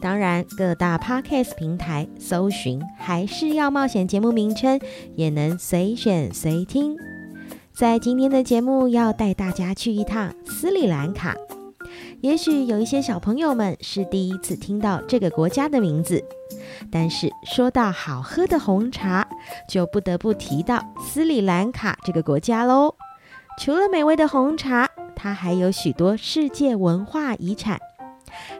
当然，各大 Podcast 平台搜寻还是要冒险节目名称，也能随选随听。在今天的节目，要带大家去一趟斯里兰卡。也许有一些小朋友们是第一次听到这个国家的名字，但是说到好喝的红茶，就不得不提到斯里兰卡这个国家喽。除了美味的红茶，它还有许多世界文化遗产。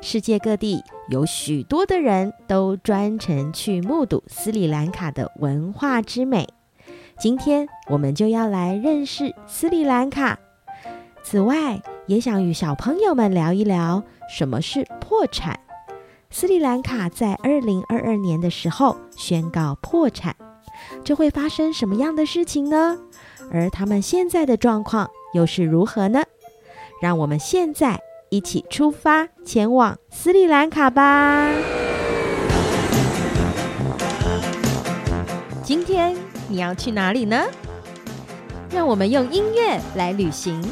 世界各地有许多的人都专程去目睹斯里兰卡的文化之美。今天我们就要来认识斯里兰卡。此外，也想与小朋友们聊一聊什么是破产。斯里兰卡在二零二二年的时候宣告破产，这会发生什么样的事情呢？而他们现在的状况又是如何呢？让我们现在。一起出发前往斯里兰卡吧。今天你要去哪里呢？让我们用音乐来旅行，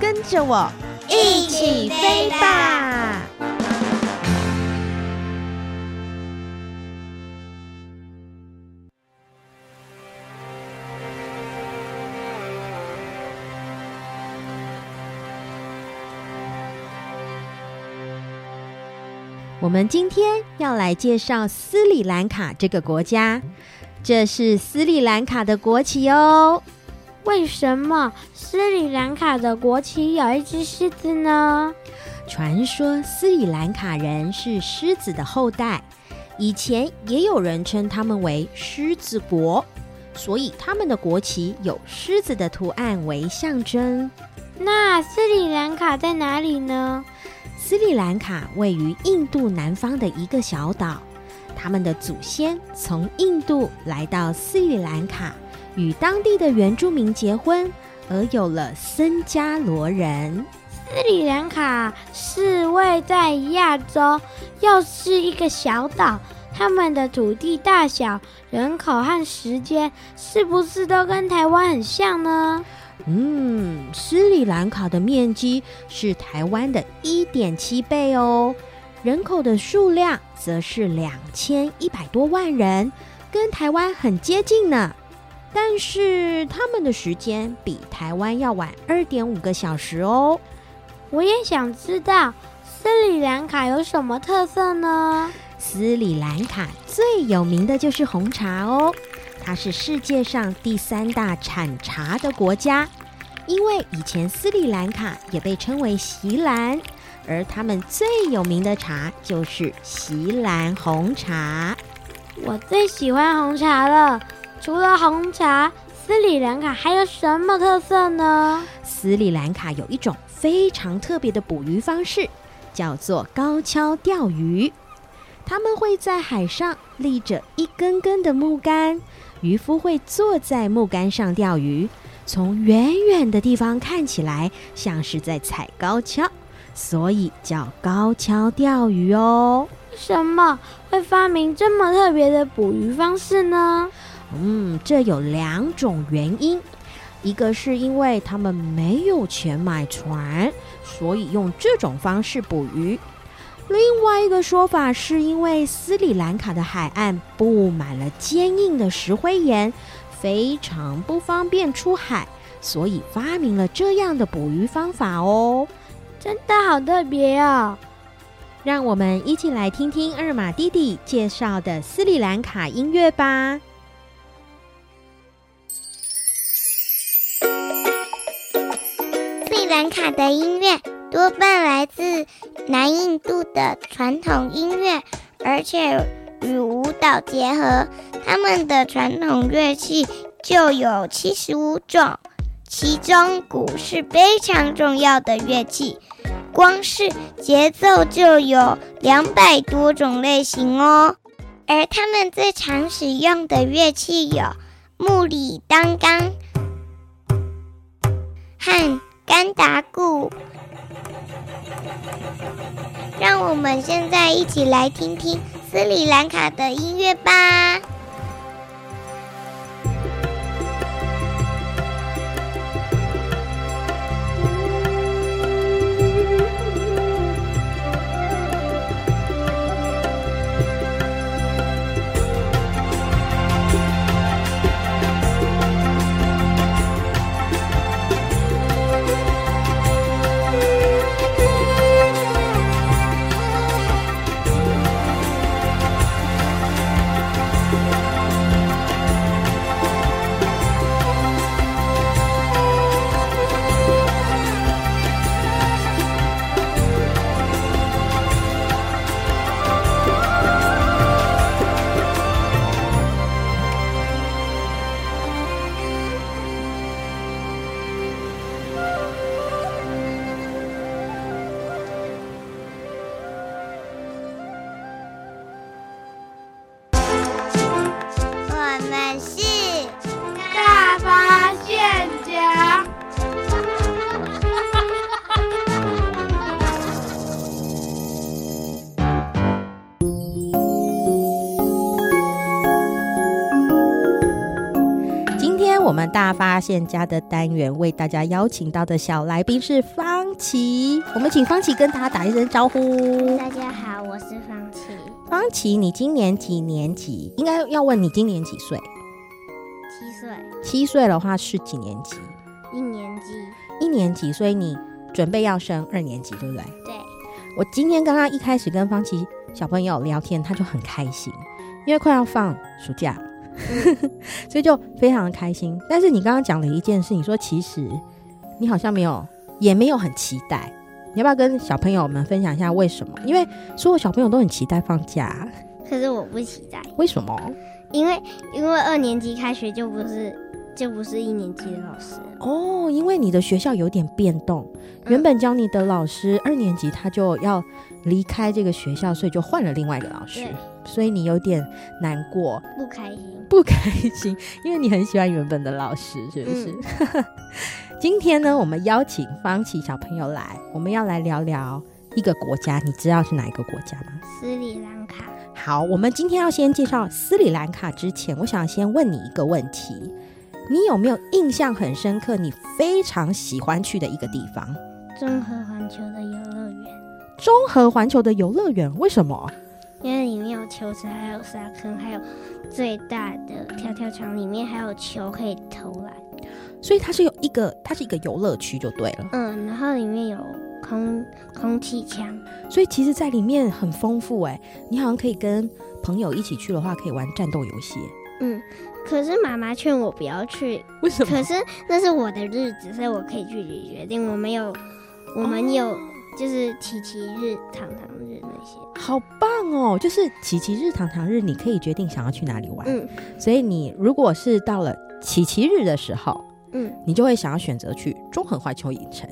跟着我一起飞吧！我们今天要来介绍斯里兰卡这个国家。这是斯里兰卡的国旗哦。为什么斯里兰卡的国旗有一只狮子呢？传说斯里兰卡人是狮子的后代，以前也有人称他们为狮子国，所以他们的国旗有狮子的图案为象征。那斯里兰卡在哪里呢？斯里兰卡位于印度南方的一个小岛。他们的祖先从印度来到斯里兰卡，与当地的原住民结婚，而有了僧伽罗人。斯里兰卡是位在亚洲，又是一个小岛，他们的土地大小、人口和时间，是不是都跟台湾很像呢？嗯，斯里兰卡的面积是台湾的一点七倍哦。人口的数量则是两千一百多万人，跟台湾很接近呢。但是他们的时间比台湾要晚二点五个小时哦。我也想知道斯里兰卡有什么特色呢？斯里兰卡最有名的就是红茶哦，它是世界上第三大产茶的国家。因为以前斯里兰卡也被称为锡兰。而他们最有名的茶就是锡兰红茶。我最喜欢红茶了。除了红茶，斯里兰卡还有什么特色呢？斯里兰卡有一种非常特别的捕鱼方式，叫做高跷钓鱼。他们会在海上立着一根根的木杆，渔夫会坐在木杆上钓鱼，从远远的地方看起来像是在踩高跷。所以叫高跷钓鱼哦。为什么会发明这么特别的捕鱼方式呢？嗯，这有两种原因。一个是因为他们没有钱买船，所以用这种方式捕鱼。另外一个说法是因为斯里兰卡的海岸布满了坚硬的石灰岩，非常不方便出海，所以发明了这样的捕鱼方法哦。真的好特别哦！让我们一起来听听二马弟弟介绍的斯里兰卡音乐吧。斯里兰卡的音乐多半来自南印度的传统音乐，而且与舞蹈结合。他们的传统乐器就有七十五种。其中鼓是非常重要的乐器，光是节奏就有两百多种类型哦。而他们最常使用的乐器有木里当钢和甘达鼓。让我们现在一起来听听斯里兰卡的音乐吧。大发现家的单元为大家邀请到的小来宾是方琦，我们请方琦跟大家打一声招呼。大家好，我是方琦。方琦，你今年几年级？应该要问你今年几岁？七岁。七岁的话是几年级？一年级。一年级，所以你准备要升二年级，对不对？对。我今天刚刚一开始跟方琦小朋友聊天，他就很开心，因为快要放暑假。所以就非常的开心，但是你刚刚讲了一件事，你说其实你好像没有，也没有很期待，你要不要跟小朋友们分享一下为什么？因为所有小朋友都很期待放假，可是我不期待。为什么？因为因为二年级开学就不是就不是一年级的老师。哦，因为你的学校有点变动，原本教你的老师、嗯、二年级他就要离开这个学校，所以就换了另外一个老师，所以你有点难过，不开心。不开心，因为你很喜欢原本的老师，是不是？嗯、今天呢，我们邀请方琦小朋友来，我们要来聊聊一个国家，你知道是哪一个国家吗？斯里兰卡。好，我们今天要先介绍斯里兰卡之前，我想先问你一个问题：你有没有印象很深刻、你非常喜欢去的一个地方？综合环球的游乐园。综合环球的游乐园，为什么？因为里面有球池，还有沙坑，还有最大的跳跳床，里面还有球可以投篮，所以它是有一个，它是一个游乐区就对了。嗯，然后里面有空空气枪，所以其实，在里面很丰富哎。你好像可以跟朋友一起去的话，可以玩战斗游戏。嗯，可是妈妈劝我不要去，为什么？可是那是我的日子，所以我可以自己决定。我没有，我们有。哦就是琪琪日、堂堂日那些，好棒哦！就是琪琪日、堂堂日，你可以决定想要去哪里玩。嗯，所以你如果是到了琪琪日的时候，嗯，你就会想要选择去中和环球影城。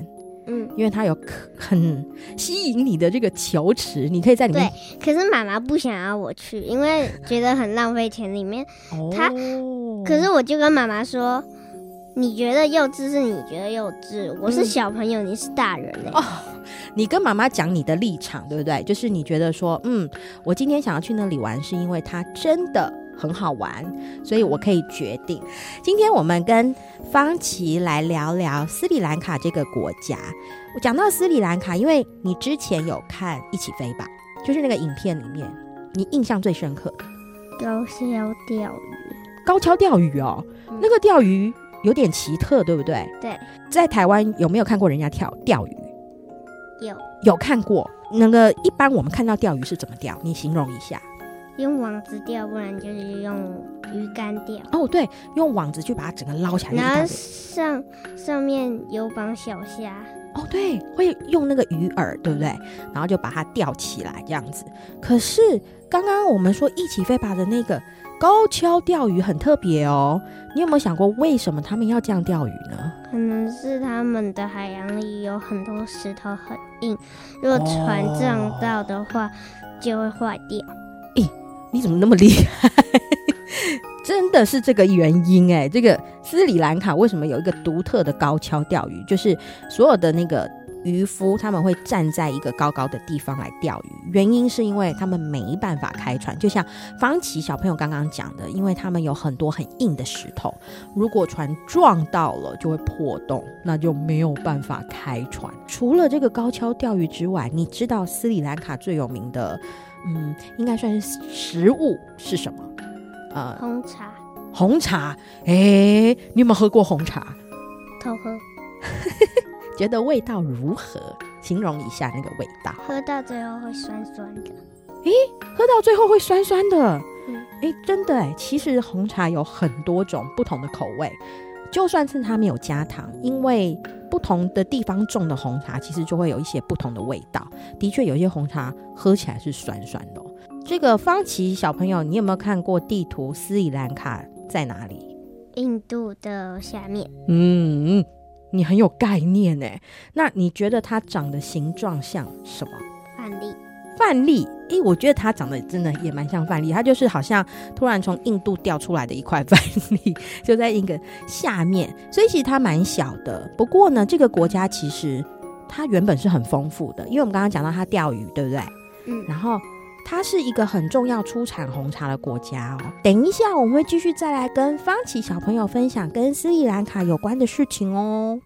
嗯，因为它有很吸引你的这个球池，你可以在里面。对，可是妈妈不想要我去，因为觉得很浪费钱。里面，哦，可是我就跟妈妈说。你觉得幼稚是你觉得幼稚，我是小朋友，嗯、你是大人嘞。哦，你跟妈妈讲你的立场，对不对？就是你觉得说，嗯，我今天想要去那里玩，是因为它真的很好玩，所以我可以决定。今天我们跟方琦来聊聊斯里兰卡这个国家。我讲到斯里兰卡，因为你之前有看《一起飞吧》，就是那个影片里面，你印象最深刻的高跷钓鱼。高跷钓鱼哦，嗯、那个钓鱼。有点奇特，对不对？对，在台湾有没有看过人家跳钓鱼？有，有看过。那个一般我们看到钓鱼是怎么钓？你形容一下。用网子钓，不然就是用鱼竿钓。哦，对，用网子去把它整个捞起来。然后上上面有绑小虾。哦，对，会用那个鱼饵，对不对？然后就把它钓起来，这样子。可是刚刚我们说一起飞吧的那个。高跷钓鱼很特别哦，你有没有想过为什么他们要这样钓鱼呢？可能是他们的海洋里有很多石头很硬，如果船撞到的话就会坏掉。咦、你怎么那么厉害？真的是这个原因哎，这个斯里兰卡为什么有一个独特的高跷钓鱼？就是所有的那个。渔夫他们会站在一个高高的地方来钓鱼，原因是因为他们没办法开船，就像方琦小朋友刚刚讲的，因为他们有很多很硬的石头，如果船撞到了就会破洞，那就没有办法开船。除了这个高跷钓鱼之外，你知道斯里兰卡最有名的，嗯，应该算是食物是什么？呃，红茶。红茶，哎、欸，你有没有喝过红茶？偷喝。觉得味道如何？形容一下那个味道。喝到最后会酸酸的。诶，喝到最后会酸酸的。嗯，诶，真的诶。其实红茶有很多种不同的口味，就算是它没有加糖，因为不同的地方种的红茶，其实就会有一些不同的味道。的确，有些红茶喝起来是酸酸的。这个方琦小朋友，你有没有看过地图？斯里兰卡在哪里？印度的下面。嗯。你很有概念呢，那你觉得它长的形状像什么？范例。范例，诶，我觉得它长得真的也蛮像范例，它就是好像突然从印度掉出来的一块范例，就在一个下面，所以其实它蛮小的。不过呢，这个国家其实它原本是很丰富的，因为我们刚刚讲到它钓鱼，对不对？嗯。然后它是一个很重要出产红茶的国家哦。等一下我们会继续再来跟方琦小朋友分享跟斯里兰卡有关的事情哦。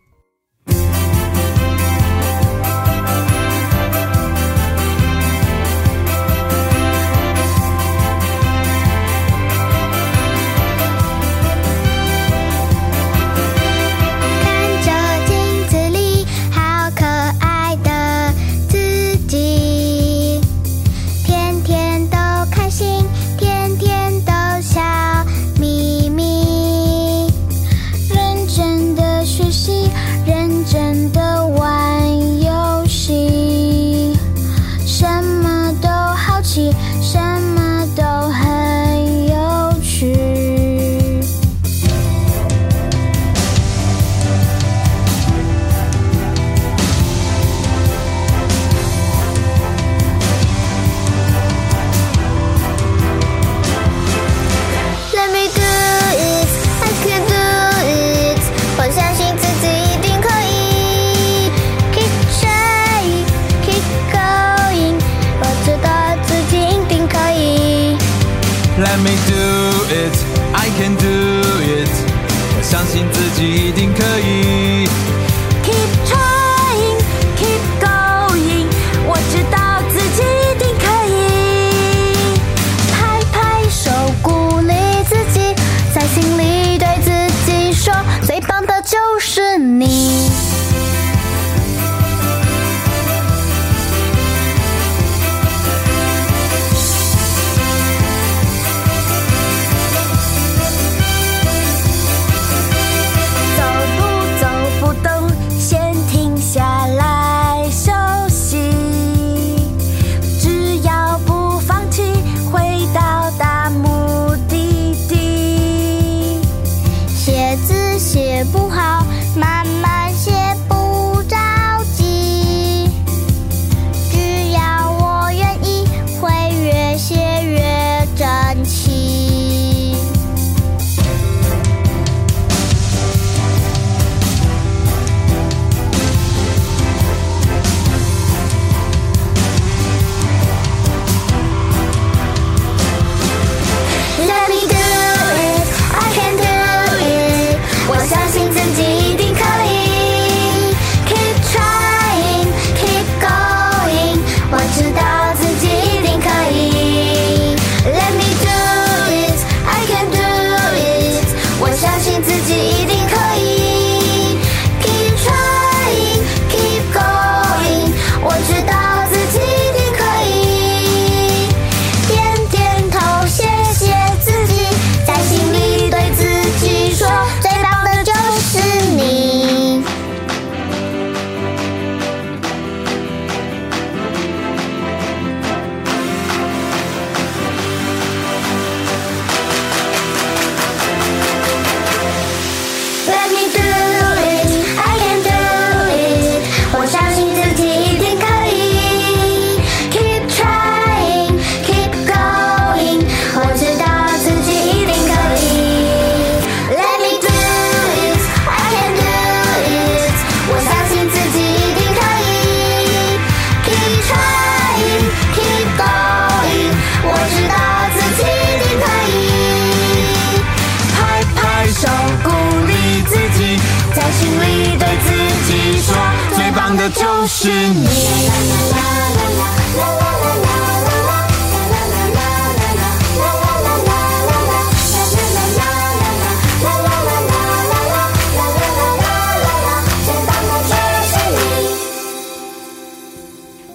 就是你。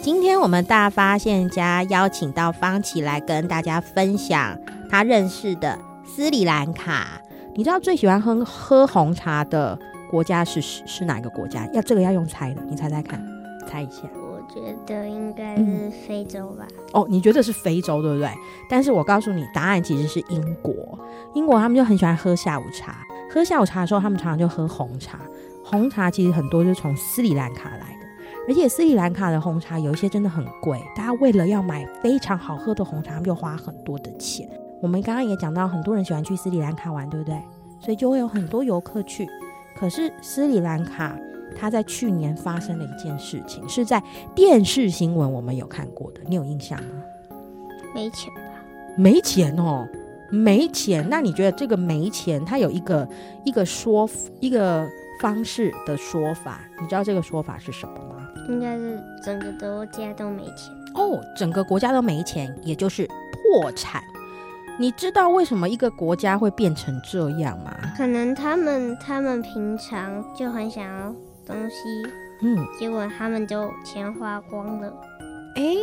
今天我们大发现家邀请到方琦来跟大家分享他认识的斯里兰卡。你知道最喜欢喝喝红茶的国家是是是哪个国家？要这个要用猜的，你猜猜看。猜一下，我觉得应该是非洲吧。嗯。哦，你觉得是非洲对不对？但是我告诉你，答案其实是英国。英国他们就很喜欢喝下午茶，喝下午茶的时候，他们常常就喝红茶。红茶其实很多就是从斯里兰卡来的，而且斯里兰卡的红茶有一些真的很贵，大家为了要买非常好喝的红茶，他们就花很多的钱。我们刚刚也讲到，很多人喜欢去斯里兰卡玩，对不对？所以就会有很多游客去。可是斯里兰卡。它在去年发生了一件事情，是在电视新闻我们有看过的，你有印象吗？没钱吧？没钱哦，没钱。那你觉得这个没钱，它有一个一个说一个方式的说法？你知道这个说法是什么吗？应该是整个国家都没钱哦，整个国家都没钱，也就是破产。你知道为什么一个国家会变成这样吗？可能他们他们平常就很想要东西，嗯，结果他们就钱花光了。哎，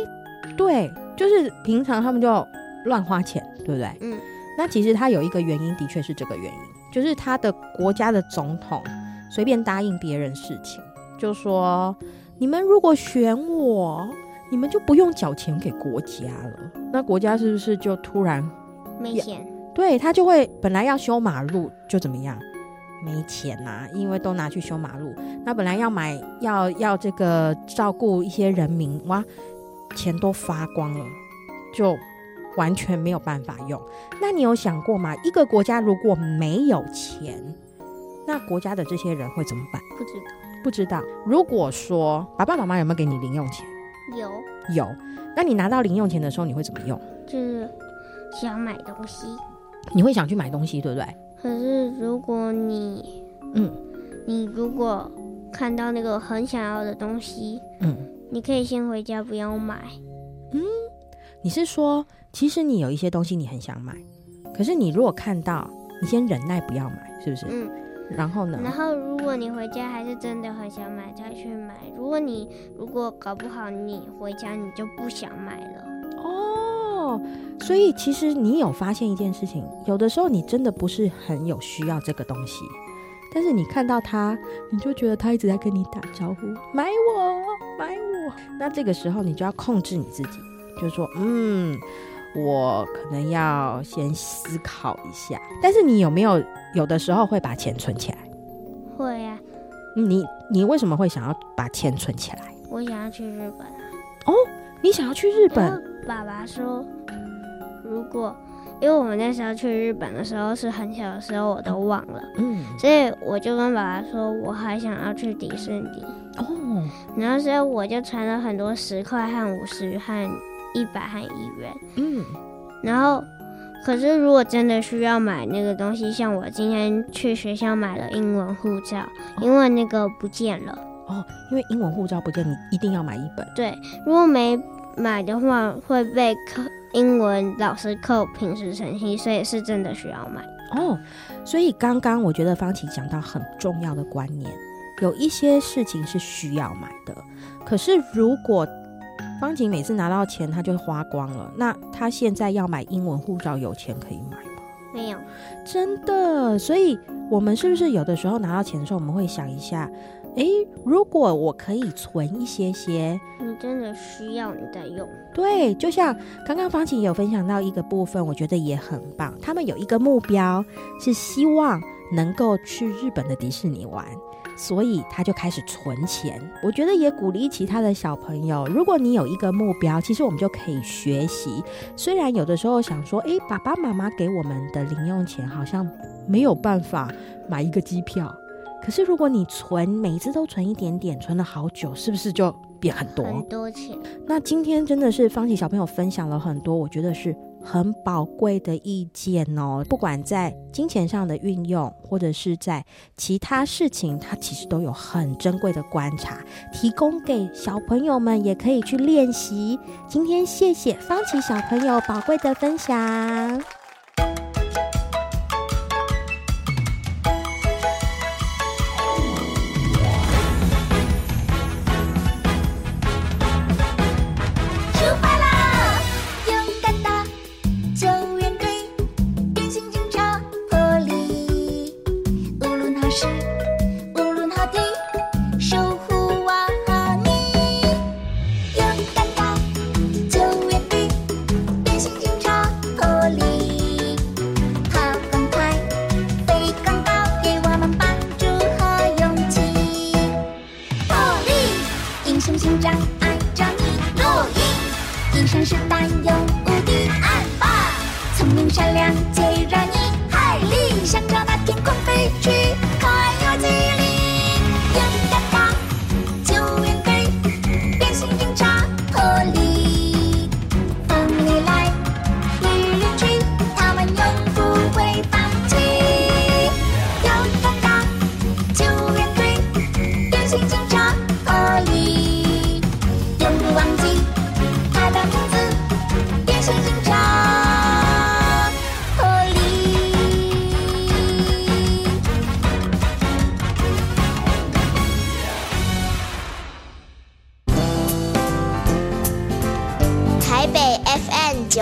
对，就是平常他们就乱花钱，对不对？嗯，那其实他有一个原因，的确是这个原因，就是他的国家的总统随便答应别人事情，就说你们如果选我，你们就不用缴钱给国家了。那国家是不是就突然？没钱，对，他就会本来要修马路就怎么样，没钱呐、啊，因为都拿去修马路。那本来要买要要这个照顾一些人民，哇，钱都发光了，就完全没有办法用。那你有想过吗？一个国家如果没有钱，那国家的这些人会怎么办？不知道，不知道。如果说爸爸妈妈有没有给你零用钱？有，有。那你拿到零用钱的时候，你会怎么用？就是。想买东西，你会想去买东西，对不对？可是如果你，嗯，你如果看到那个很想要的东西，嗯，你可以先回家不要买。嗯，你是说，其实你有一些东西你很想买，可是你如果看到，你先忍耐不要买，是不是？嗯。然后呢？然后如果你回家还是真的很想买，再去买。如果你如果搞不好你回家你就不想买了。哦，所以其实你有发现一件事情，有的时候你真的不是很有需要这个东西，但是你看到它，你就觉得它一直在跟你打招呼，买我，买我。那这个时候你就要控制你自己，就说，嗯，我可能要先思考一下。但是你有没有有的时候会把钱存起来？会啊。你你为什么会想要把钱存起来？我想要去日本啊。哦，你想要去日本？爸爸说。如果，因为我们那时候去日本的时候是很小的时候，我都忘了，嗯，所以我就跟爸爸说，我还想要去迪士尼。哦，然后所以我就存了很多十块和五十和一百和一元，嗯，然后可是如果真的需要买那个东西，像我今天去学校买了英文护照，因为那个不见了，哦，因为英文护照不见，你一定要买一本，对，如果没买的话会被扣。英文老师扣平时成绩，所以是真的需要买哦。所以刚刚我觉得方琦讲到很重要的观念，有一些事情是需要买的。可是如果方琦每次拿到钱，他就花光了，那他现在要买英文护照，有钱可以买吗？没有，真的。所以我们是不是有的时候拿到钱的时候，我们会想一下？诶，如果我可以存一些些，你真的需要你再用。对，就像刚刚方晴有分享到一个部分，我觉得也很棒。他们有一个目标，是希望能够去日本的迪士尼玩，所以他就开始存钱。我觉得也鼓励其他的小朋友，如果你有一个目标，其实我们就可以学习。虽然有的时候想说，诶，爸爸妈妈给我们的零用钱好像没有办法买一个机票。可是，如果你存，每一次都存一点点，存了好久，是不是就变很多？很多钱。那今天真的是方琦小朋友分享了很多，我觉得是很宝贵的意见哦。不管在金钱上的运用，或者是在其他事情，它其实都有很珍贵的观察，提供给小朋友们也可以去练习。今天谢谢方琦小朋友宝贵的分享。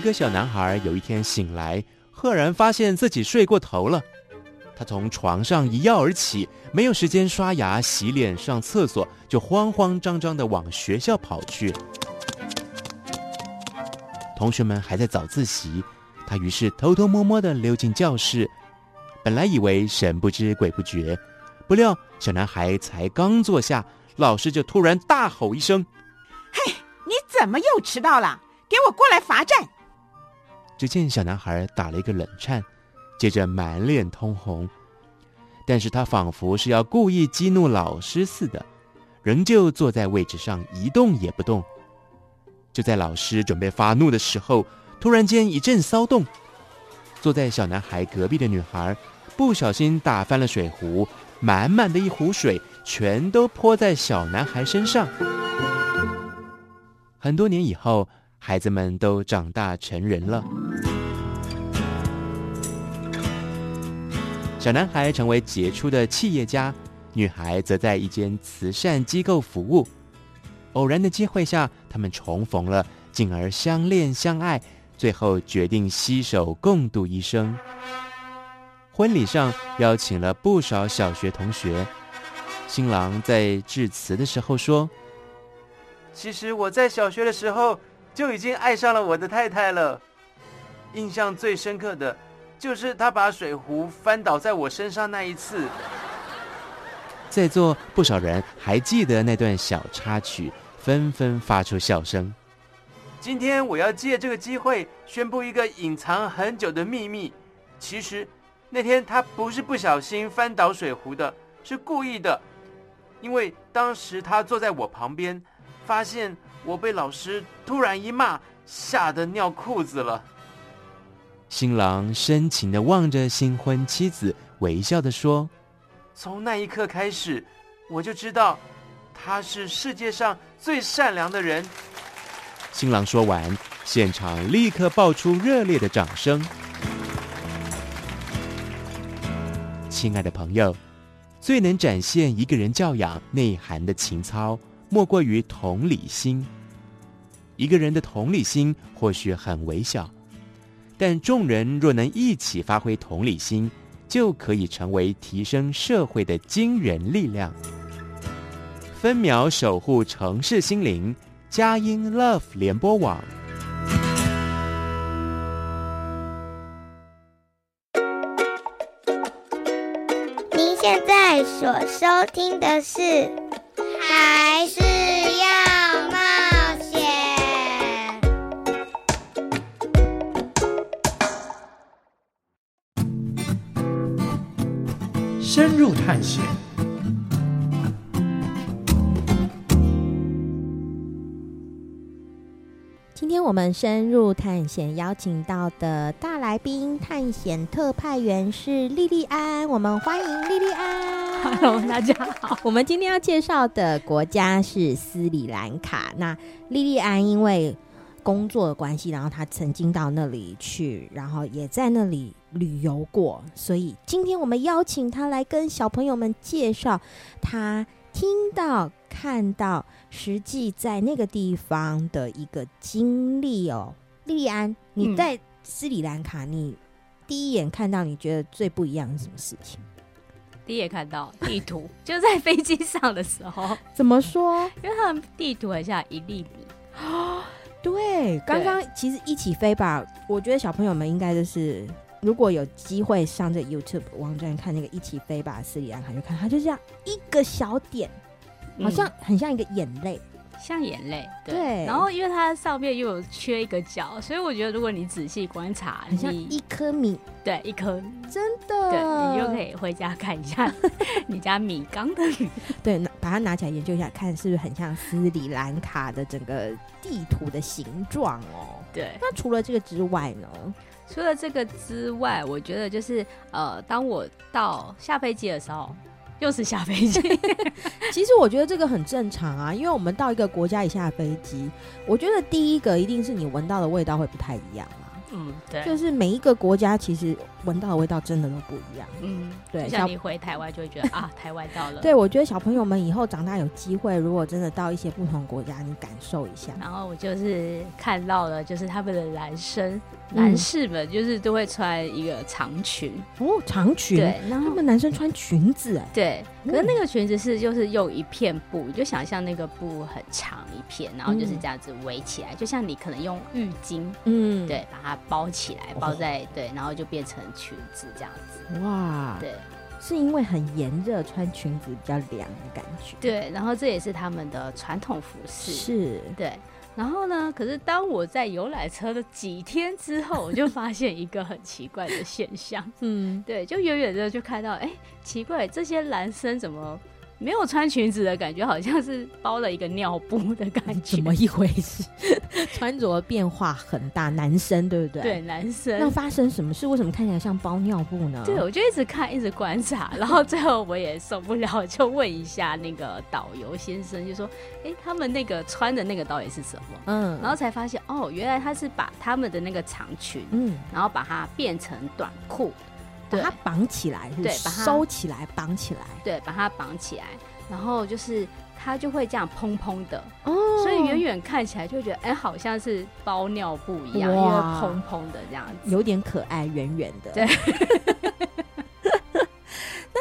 一个小男孩有一天醒来，赫然发现自己睡过头了。他从床上一跃而起，没有时间刷牙、洗脸、上厕所，就慌慌张张地往学校跑去。同学们还在早自习，他于是偷偷摸摸地溜进教室。本来以为神不知鬼不觉，不料小男孩才刚坐下，老师就突然大吼一声：“嘿，你怎么又迟到了？给我过来罚站！”只见小男孩打了一个冷颤，接着满脸通红，但是他仿佛是要故意激怒老师似的，仍旧坐在位置上一动也不动。就在老师准备发怒的时候，突然间一阵骚动，坐在小男孩隔壁的女孩不小心打翻了水壶，满满的一壶水全都泼在小男孩身上。很多年以后。孩子们都长大成人了，小男孩成为杰出的企业家，女孩则在一间慈善机构服务。偶然的机会下，他们重逢了，进而相恋相爱，最后决定携手共度一生。婚礼上邀请了不少小学同学，新郎在致辞的时候说：“其实我在小学的时候。”就已经爱上了我的太太了。印象最深刻的，就是他把水壶翻倒在我身上那一次。在座不少人还记得那段小插曲，纷纷发出笑声。今天我要借这个机会宣布一个隐藏很久的秘密。其实那天他不是不小心翻倒水壶的，是故意的。因为当时他坐在我旁边，发现。我被老师突然一骂，吓得尿裤子了。新郎深情的望着新婚妻子，微笑的说：“从那一刻开始，我就知道他是世界上最善良的人。”新郎说完，现场立刻爆出热烈的掌声。亲爱的朋友，最能展现一个人教养内涵的情操。莫过于同理心。一个人的同理心或许很微小，但众人若能一起发挥同理心，就可以成为提升社会的惊人力量。分秒守护城市心灵，佳音 Love 联播网。您现在所收听的是。还是要冒险。深入探险。今天我们深入探险邀请到的大来宾，探险特派员是莉莉安，我们欢迎莉莉安。Hello，大家好。我们今天要介绍的国家是斯里兰卡。那莉莉安因为工作的关系，然后她曾经到那里去，然后也在那里旅游过，所以今天我们邀请她来跟小朋友们介绍她听到、看到、实际在那个地方的一个经历哦。莉莉安，你在斯里兰卡，你第一眼看到，你觉得最不一样是什么事情？第一眼看到地图，就在飞机上的时候。怎么说？因为他们地图很像一粒米。对，刚刚其实一起飞吧。我觉得小朋友们应该就是，如果有机会上这 YouTube 网站看那个一起飞吧斯里兰卡，就看它就这样一个小点，好像很像一个眼泪。像眼泪，对，对。然后因为它上面又有缺一个角，所以我觉得如果你仔细观察，你像一颗米，对，一颗真的，对，你就可以回家看一下 你家米缸的米，对，把它拿起来研究一下，看是不是很像斯里兰卡的整个地图的形状哦。对。那除了这个之外呢？除了这个之外，我觉得就是呃，当我到下飞机的时候，又是下飞机。其实我觉得这个很正常啊，因为我们到一个国家一下飞机，我觉得第一个一定是你闻到的味道会不太一样。嗯，对，就是每一个国家其实闻到的味道真的都不一样。嗯，对，像你回台湾就会觉得 啊，台湾到了。对，我觉得小朋友们以后长大有机会，如果真的到一些不同国家，你感受一下。然后我就是看到了，就是他们的男生、男士们，就是都会穿一个长裙。哦，长裙。对，然后他们男生穿裙子哎。对，可是那个裙子是就是用一片布，你就想象那个布很长一片，然后就是这样子围起来，就像你可能用浴巾，嗯，对，把它。包起来，包在对，然后就变成裙子这样子。哇，对，是因为很炎热，穿裙子比较凉的感觉。对，然后这也是他们的传统服饰。是，对。然后呢，可是当我在游览车的几天之后，我就发现一个很奇怪的现象。嗯，对，就远远的就看到，哎，奇怪，这些男生怎么？没有穿裙子的感觉，好像是包了一个尿布的感觉，怎么一回事？穿着变化很大，男生对不对？对，男生。那发生什么事？为什么看起来像包尿布呢？对，我就一直看，一直观察，然后最后我也受不了，就问一下那个导游先生，就说：“哎，他们那个穿的那个到底是什么？”嗯，然后才发现，哦，原来他是把他们的那个长裙，嗯，然后把它变成短裤。把它绑起来，对，把它收起来，绑起来，对，把它绑起来，然后就是它就会这样蓬蓬的，哦，所以远远看起来就会觉得，哎，好像是包尿布一样，因为蓬蓬的这样子，有点可爱，圆圆的，对。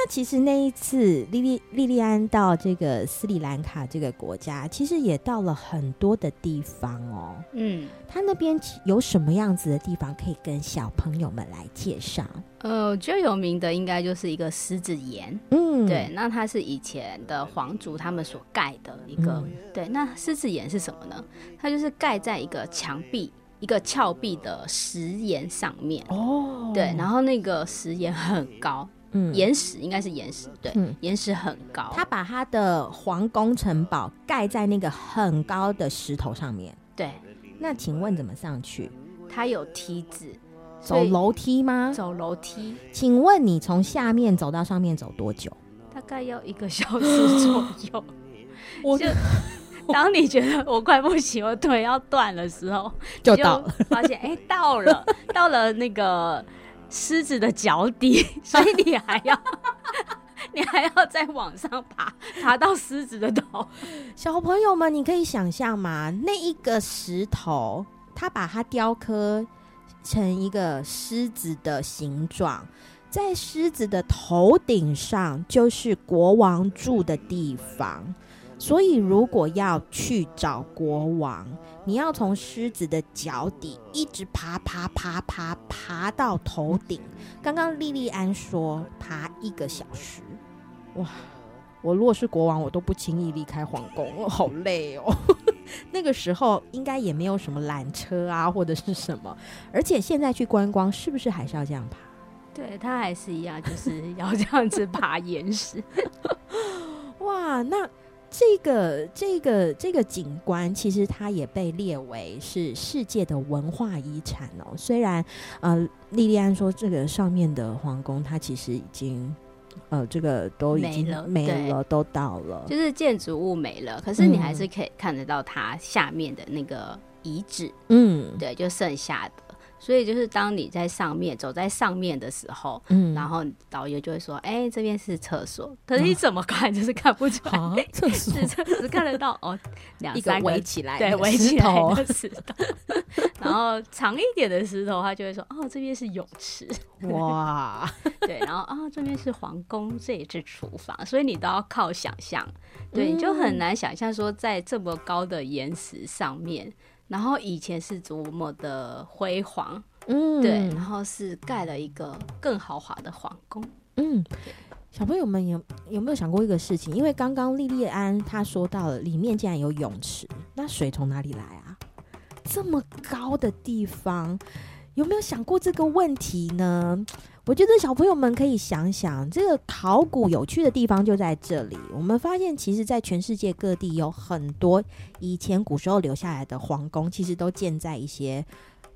那其实那一次，莉莉莉莉安到这个斯里兰卡这个国家，其实也到了很多的地方哦。嗯，他那边有什么样子的地方可以跟小朋友们来介绍？呃，最有名的应该就是一个狮子岩。嗯，对，那它是以前的皇族他们所盖的一个。嗯、对，那狮子岩是什么呢？它就是盖在一个墙壁、一个峭壁的石岩上面。哦，对，然后那个石岩很高。嗯，岩石应该是岩石，对，嗯、岩石很高。他把他的皇宫城堡盖在那个很高的石头上面。对，那请问怎么上去？他有梯子，走楼梯吗？走楼梯。请问你从下面走到上面走多久？大概要一个小时左右。我就 当你觉得我快不行，我腿要断的时候，就到了，发现哎、欸，到了，到了那个。狮子的脚底，所以你还要，你还要再往上爬，爬到狮子的头。小朋友们，你可以想象吗？那一个石头，它把它雕刻成一个狮子的形状，在狮子的头顶上就是国王住的地方。所以，如果要去找国王，你要从狮子的脚底一直爬爬爬爬爬到头顶。刚刚莉莉安说爬一个小时，哇！我如果是国王，我都不轻易离开皇宫，我好累哦。那个时候应该也没有什么缆车啊，或者是什么。而且现在去观光，是不是还是要这样爬？对，他还是一样，就是要这样子爬岩石。哇，那。这个这个这个景观其实它也被列为是世界的文化遗产哦。虽然呃，莉莉安说这个上面的皇宫它其实已经呃这个都已经没了，没了都倒了，就是建筑物没了，可是你还是可以看得到它下面的那个遗址。嗯，对，就剩下的。所以就是当你在上面走在上面的时候，嗯，然后导游就会说：“哎、欸，这边是厕所。”可是你怎么看就是看不出来，厕所。只是看得到哦，两三个围起来对围起来的石头，然后长一点的石头，他就会说：“哦，这边是泳池。”哇，对，然后啊、哦，这边是皇宫，这也是厨房，所以你都要靠想象，对，你就很难想象说在这么高的岩石上面。然后以前是多么的辉煌，嗯，对，然后是盖了一个更豪华的皇宫，嗯，小朋友们有有没有想过一个事情？因为刚刚莉莉安她说到了里面竟然有泳池，那水从哪里来啊？这么高的地方，有没有想过这个问题呢？我觉得小朋友们可以想想，这个考古有趣的地方就在这里。我们发现，其实，在全世界各地有很多以前古时候留下来的皇宫，其实都建在一些。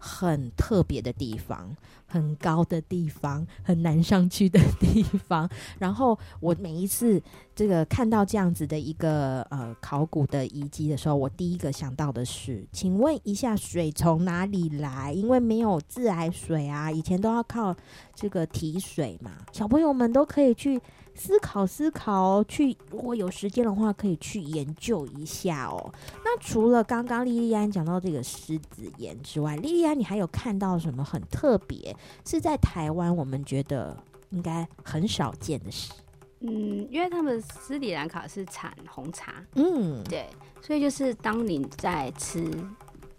很特别的地方，很高的地方，很难上去的地方。然后我每一次这个看到这样子的一个呃考古的遗迹的时候，我第一个想到的是，请问一下，水从哪里来？因为没有自来水啊，以前都要靠这个提水嘛。小朋友们都可以去。思考思考，去如果有时间的话，可以去研究一下哦。那除了刚刚莉莉安讲到这个狮子岩之外，莉莉安，你还有看到什么很特别？是在台湾我们觉得应该很少见的事？嗯，因为他们斯里兰卡是产红茶，嗯，对，所以就是当你在吃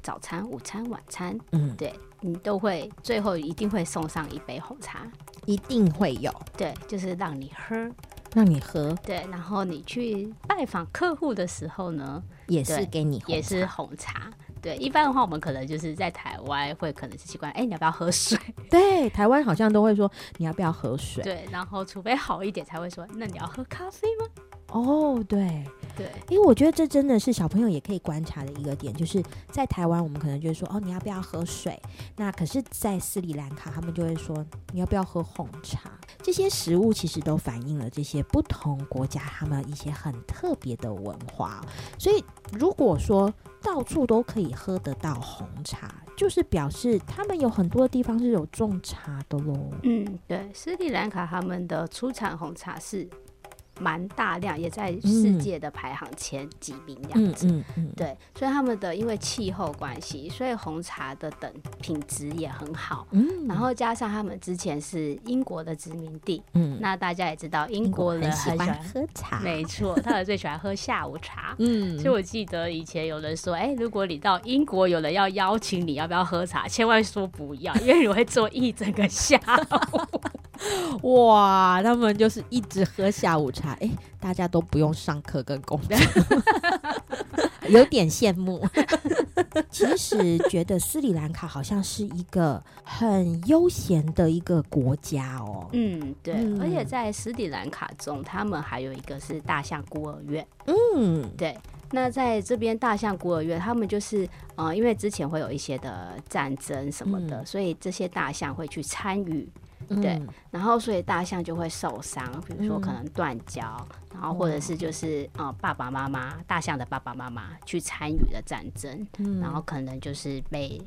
早餐、午餐、晚餐，嗯，对，你都会最后一定会送上一杯红茶。一定会有，对，就是让你喝，让你喝，对。然后你去拜访客户的时候呢，也是给你，也是红茶。对，一般的话，我们可能就是在台湾会可能是习惯，哎、欸，你要不要喝水？对，台湾好像都会说你要不要喝水？对，然后除非好一点才会说，那你要喝咖啡吗？哦，对对，因为我觉得这真的是小朋友也可以观察的一个点，就是在台湾我们可能就会说，哦，你要不要喝水？那可是，在斯里兰卡他们就会说，你要不要喝红茶？这些食物其实都反映了这些不同国家他们一些很特别的文化。所以，如果说到处都可以喝得到红茶，就是表示他们有很多地方是有种茶的喽。嗯，对，斯里兰卡他们的出产红茶是。蛮大量，也在世界的排行前几名这样子。嗯嗯嗯、对，所以他们的因为气候关系，所以红茶的等品质也很好。嗯，然后加上他们之前是英国的殖民地。嗯，那大家也知道，英国人很喜欢喝茶。没错，他们最喜欢喝下午茶。嗯，所以我记得以前有人说，哎、欸，如果你到英国，有人要邀请你，要不要喝茶？千万说不要，因为你会坐一整个下午。哇，他们就是一直喝下午茶，哎，大家都不用上课跟工作，有点羡慕。其实觉得斯里兰卡好像是一个很悠闲的一个国家哦。嗯，对，嗯、而且在斯里兰卡中，他们还有一个是大象孤儿院。嗯，对。那在这边大象孤儿院，他们就是呃，因为之前会有一些的战争什么的，嗯、所以这些大象会去参与。对，嗯、然后所以大象就会受伤，比如说可能断脚，嗯、然后或者是就是呃爸爸妈妈大象的爸爸妈妈去参与了战争，嗯、然后可能就是被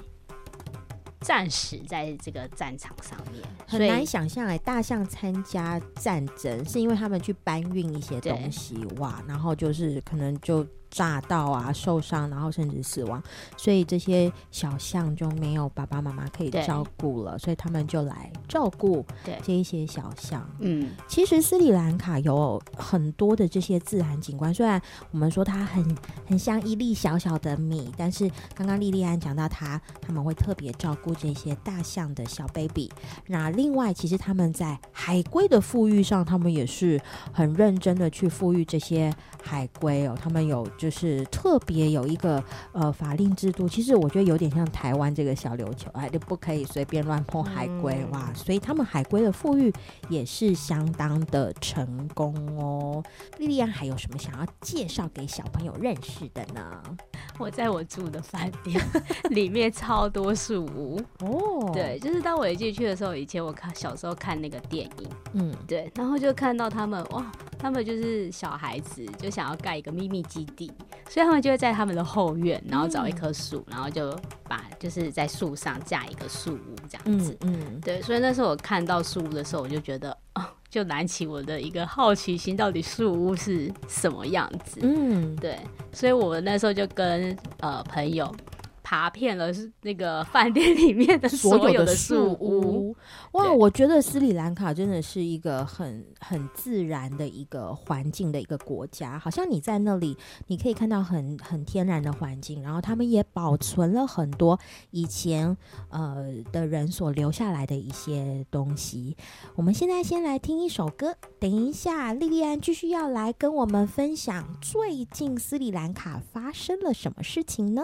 战死在这个战场上面。很难想象哎，大象参加战争是因为他们去搬运一些东西哇，然后就是可能就。炸到啊，受伤，然后甚至死亡，所以这些小象就没有爸爸妈妈可以照顾了，所以他们就来照顾这一些小象。嗯，其实斯里兰卡有很多的这些自然景观，虽然我们说它很很像一粒小小的米，但是刚刚莉莉安讲到它，他们会特别照顾这些大象的小 baby。那另外，其实他们在海龟的富裕上，他们也是很认真的去富裕这些海龟哦，他们有。就是特别有一个呃法令制度，其实我觉得有点像台湾这个小琉球，哎，就不可以随便乱碰海龟、嗯、哇，所以他们海龟的富裕也是相当的成功哦。莉莉安还有什么想要介绍给小朋友认识的呢？我在我住的饭店里面超多树屋哦，对，就是当我一进去的时候，以前我看小时候看那个电影，嗯，对，然后就看到他们哇，他们就是小孩子就想要盖一个秘密基地。所以他们就会在他们的后院，然后找一棵树，嗯、然后就把就是在树上架一个树屋这样子。嗯，嗯对。所以那时候我看到树屋的时候，我就觉得哦，就燃起我的一个好奇心，到底树屋是什么样子？嗯，对。所以我们那时候就跟呃朋友。爬遍了那个饭店里面的所有的树屋，哇！我觉得斯里兰卡真的是一个很很自然的一个环境的一个国家，好像你在那里，你可以看到很很天然的环境，然后他们也保存了很多以前呃的人所留下来的一些东西。我们现在先来听一首歌，等一下莉莉安继续要来跟我们分享最近斯里兰卡发生了什么事情呢？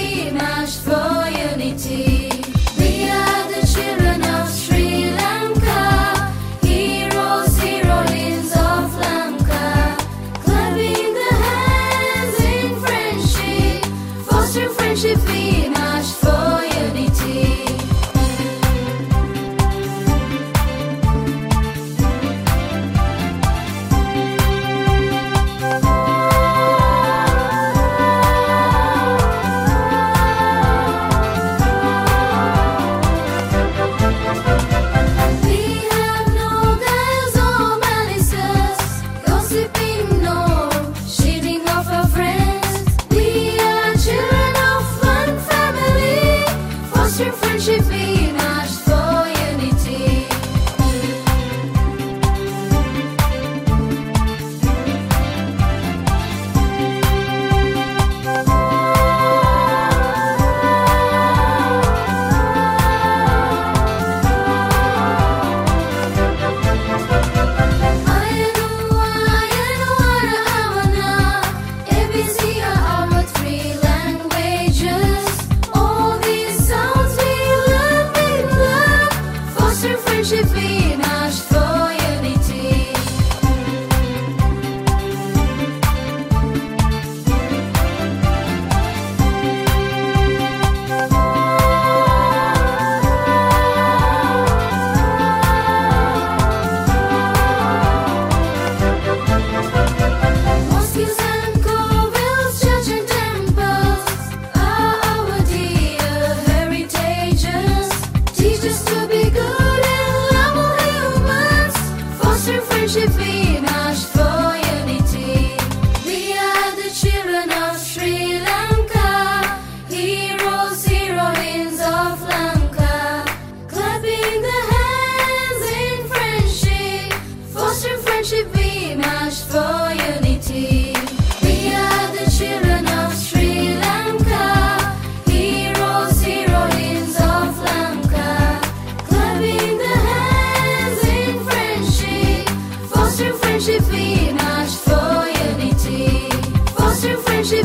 今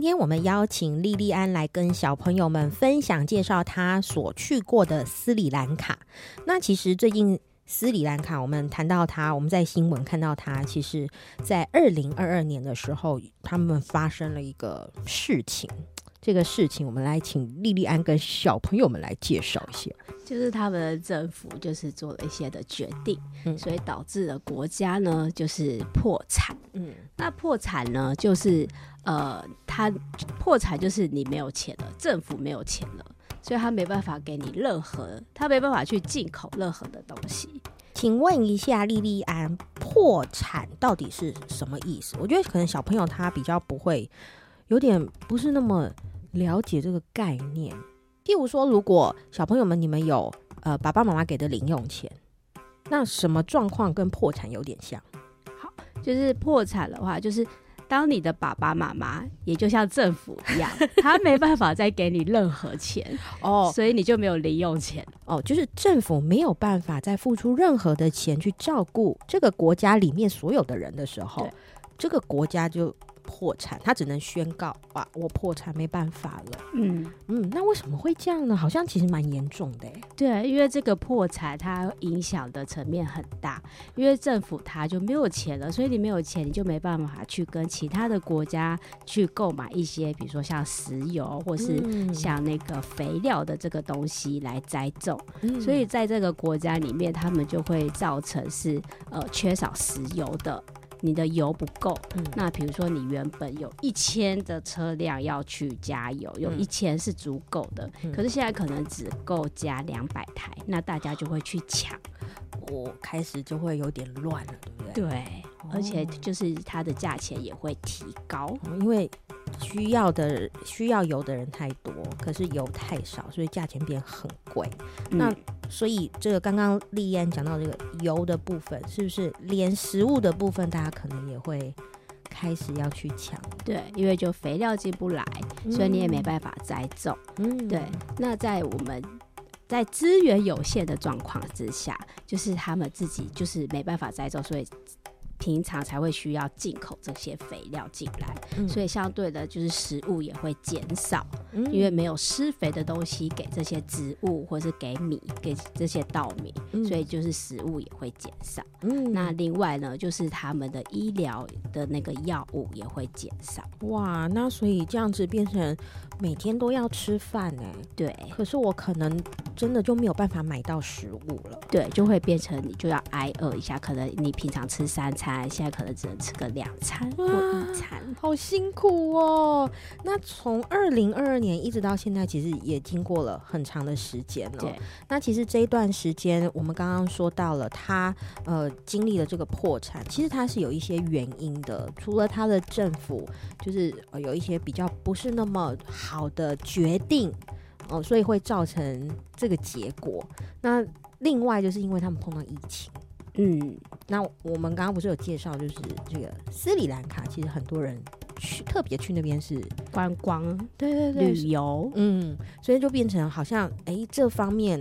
天我们邀请莉莉安来跟小朋友们分享介绍她所去过的斯里兰卡。那其实最近斯里兰卡，我们谈到它，我们在新闻看到它，其实在二零二二年的时候，他们发生了一个事情。这个事情，我们来请莉莉安跟小朋友们来介绍一下。就是他们的政府就是做了一些的决定，嗯所以导致了国家呢就是破产。嗯那破产呢，就是呃，他破产就是你没有钱了，政府没有钱了，所以他没办法给你任何，他没办法去进口任何的东西。请问一下，莉莉安，破产到底是什么意思？我觉得可能小朋友他比较不会，有点不是那么了解这个概念。譬如说，如果小朋友们你们有呃爸爸妈妈给的零用钱，那什么状况跟破产有点像？好就是破产的话，就是当你的爸爸妈妈也就像政府一样，他没办法再给你任何钱哦，所以你就没有零用钱哦，就是政府没有办法再付出任何的钱去照顾这个国家里面所有的人的时候，这个国家就破产，他只能宣告哇，我破产没办法了。嗯嗯，那为什么会这样呢？好像其实蛮严重的欸。对，因为这个破产它影响的层面很大，因为政府它就没有钱了，所以你没有钱，你就没办法去跟其他的国家去购买一些，比如说像石油或是嗯像那个肥料的这个东西来栽种，嗯所以在这个国家里面，他们就会造成是呃缺少石油的。你的油不够，嗯那比如说你原本有一千的车辆要去加油，有嗯一千是足够的，嗯可是现在可能只够加两百台，那大家就会去抢。我开始就会有点乱了，对不对？对，而且就是它的价钱也会提高。哦因为需要的需要油的人太多，可是油太少，所以价钱变很贵。那嗯所以这个刚刚丽安讲到这个油的部分，是不是连食物的部分，大家可能也会开始要去抢？对，因为就肥料进不来，所以你也没办法栽种。嗯，对，那在我们在资源有限的状况之下，就是他们自己就是没办法栽种，所以。平常才会需要进口这些肥料进来，嗯、所以相对的，就是食物也会减少，嗯、因为没有施肥的东西给这些植物，或是给米，给这些稻米，嗯、所以就是食物也会减少。嗯，那另外呢，就是他们的医疗的那个药物也会减少。哇，那所以这样子变成每天都要吃饭呢？对。可是我可能真的就没有办法买到食物了。对，就会变成你就要挨饿一下，可能你平常吃三餐。现在可能只能吃个两餐或一餐，好辛苦哦。那从二零二二年一直到现在，其实也经过了很长的时间了。对，那其实这一段时间，我们刚刚说到了他呃经历了这个破产，其实他是有一些原因的。除了他的政府就是呃有一些比较不是那么好的决定哦、呃，所以会造成这个结果。那另外就是因为他们碰到疫情。嗯，那我们刚刚不是有介绍，就是这个斯里兰卡，其实很多人去，特别去那边是观光，对对对，旅游，嗯，所以就变成好像，哎、欸，这方面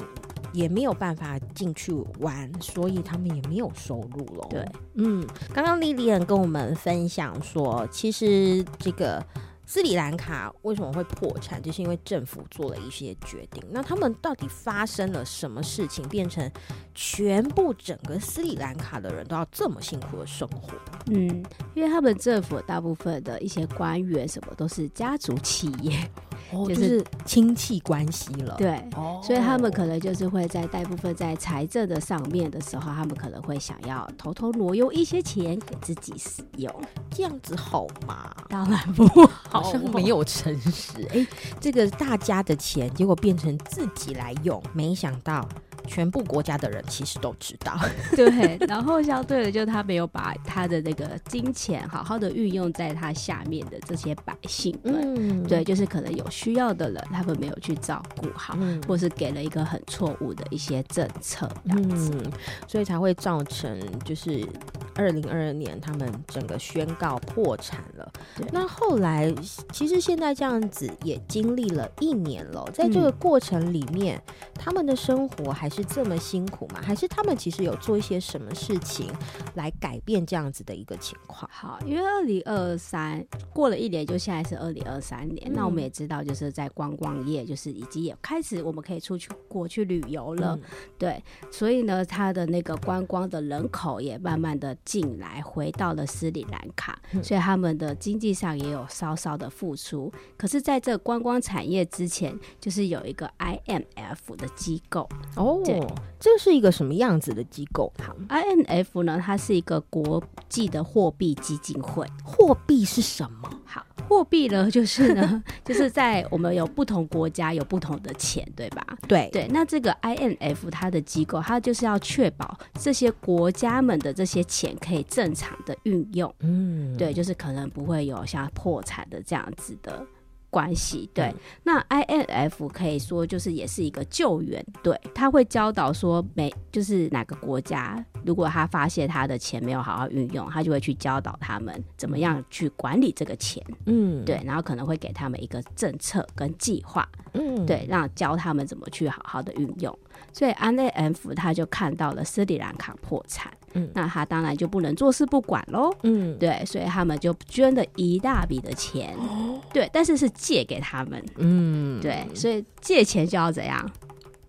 也没有办法进去玩，所以他们也没有收入了。对，嗯，刚刚莉莉安跟我们分享说，其实这个。斯里兰卡为什么会破产？就是因为政府做了一些决定。那他们到底发生了什么事情，变成全部整个斯里兰卡的人都要这么辛苦的生活？嗯，因为他们政府大部分的一些官员什么都是家族企业。哦、就是亲戚关系了，对，哦、所以他们可能就是会在大部分在财政的上面的时候，他们可能会想要偷偷挪用一些钱给自己使用，这样子好吗？当然不好，好像没有诚实。哎、欸，这个大家的钱结果变成自己来用，没想到。全部国家的人其实都知道，对。然后相对的，就是他没有把他的那个金钱好好的运用在他下面的这些百姓们，嗯、对，就是可能有需要的人，他们没有去照顾好，嗯、或是给了一个很错误的一些政策，这样子，嗯，所以才会造成就是二零二二年他们整个宣告破产了。对那后来其实现在这样子也经历了一年了，在这个过程里面，嗯、他们的生活还是。是这么辛苦吗？还是他们其实有做一些什么事情来改变这样子的一个情况？好，因为二零二三过了一年，就现在是二零二三年。嗯、那我们也知道，就是在观光业，就是已经也开始我们可以出去过去旅游了。嗯、对，所以呢，它的那个观光的人口也慢慢的进来，回到了斯里兰卡，嗯、所以他们的经济上也有稍稍的复苏。可是，在这观光产业之前，就是有一个 IMF 的机构哦。对，这是一个什么样子的机构？好，IMF 呢，它是一个国际的货币基金会。货币是什么？好，货币呢，就是呢，就是在我们有不同国家有不同的钱，对吧？对对。那这个 INF 它的机构，它就是要确保这些国家们的这些钱可以正常的运用。嗯，对，就是可能不会有像破产的这样子的。关系对，嗯、那 INF 可以说就是也是一个救援队，他会教导说每就是哪个国家，如果他发现他的钱没有好好运用，他就会去教导他们怎么样去管理这个钱，嗯，对，然后可能会给他们一个政策跟计划，嗯，对，让教他们怎么去好好的运用。所以，UNF 他就看到了斯里兰卡破产，嗯，那他当然就不能坐视不管喽，嗯，对，所以他们就捐了一大笔的钱，哦、对，但是是借给他们，嗯，对，所以借钱就要怎样？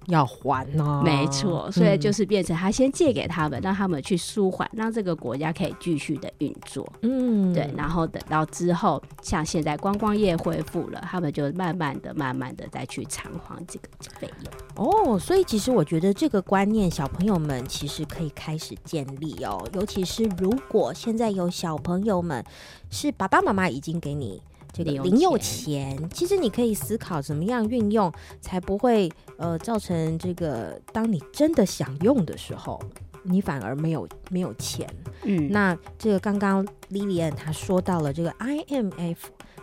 要还呢、啊，没错，所以就是变成他先借给他们，嗯、让他们去舒缓，让这个国家可以继续的运作。嗯，对，然后等到之后，像现在观光业恢复了，他们就慢慢的、慢慢的再去偿还这个费用。哦，所以其实我觉得这个观念，小朋友们其实可以开始建立哦，尤其是如果现在有小朋友们是爸爸妈妈已经给你。这个零用钱，其实你可以思考怎么样运用，才不会呃造成这个，当你真的想用的时候，你反而没有没有钱。嗯，那这个刚刚 Lilian 她说到了这个 IMF，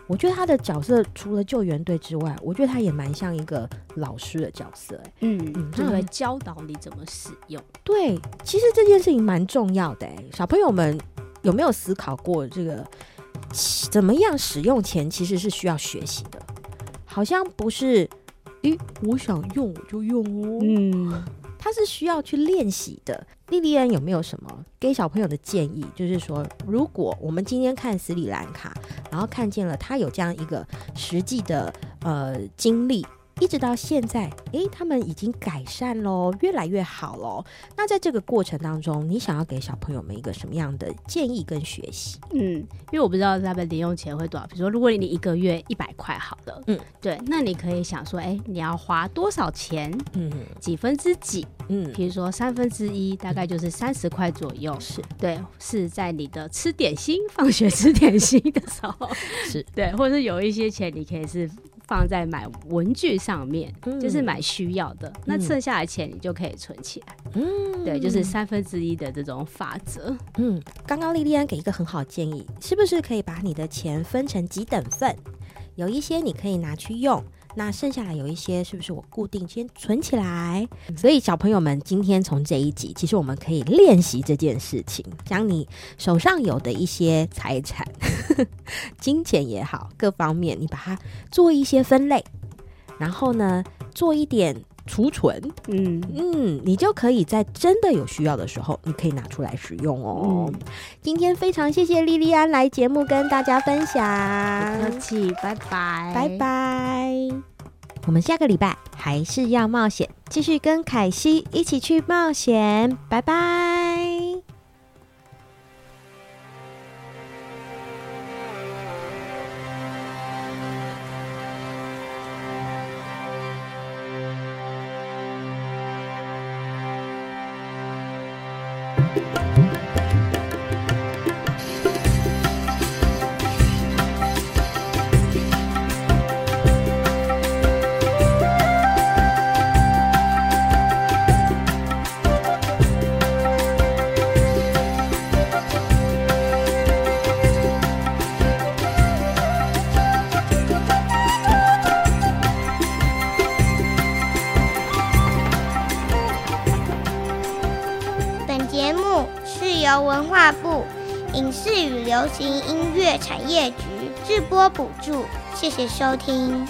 我觉得他的角色除了救援队之外，我觉得他也蛮像一个老师的角色。嗯嗯，他来教导你怎么使用。对，其实这件事情蛮重要的。小朋友们有没有思考过这个？怎么样使用钱其实是需要学习的，好像不是诶，我想用我就用哦。嗯，它是需要去练习的。莉莉安有没有什么给小朋友的建议？就是说，如果我们今天看斯里兰卡，然后看见了他有这样一个实际的呃经历。一直到现在，诶，他们已经改善喽，越来越好喽。那在这个过程当中，你想要给小朋友们一个什么样的建议跟学习？嗯，因为我不知道他们零用钱会多少。比如说，如果你一个月一百块好了，嗯，对，那你可以想说，诶，你要花多少钱？嗯，几分之几？嗯，比如说三分之一，大概就是三十块左右。是对，是在你的吃点心、放学吃点心的时候，是 对，或者是有一些钱，你可以是。放在买文具上面，嗯、就是买需要的，嗯、那剩下的钱你就可以存起来。嗯，对，就是三分之一的这种法则。嗯，刚刚莉莉安给一个很好建议，是不是可以把你的钱分成几等份？有一些你可以拿去用。那剩下来有一些，是不是我固定先存起来？所以小朋友们，今天从这一集，其实我们可以练习这件事情，将你手上有的一些财产，金钱也好，各方面，你把它做一些分类，然后呢，做一点储存，嗯嗯，你就可以在真的有需要的时候，你可以拿出来使用哦。嗯、今天非常谢谢莉莉安来节目跟大家分享，不客气，拜拜，拜拜。我们下个礼拜还是要冒险，继续跟凯西一起去冒险，拜拜。新音乐产业局直播补助，谢谢收听。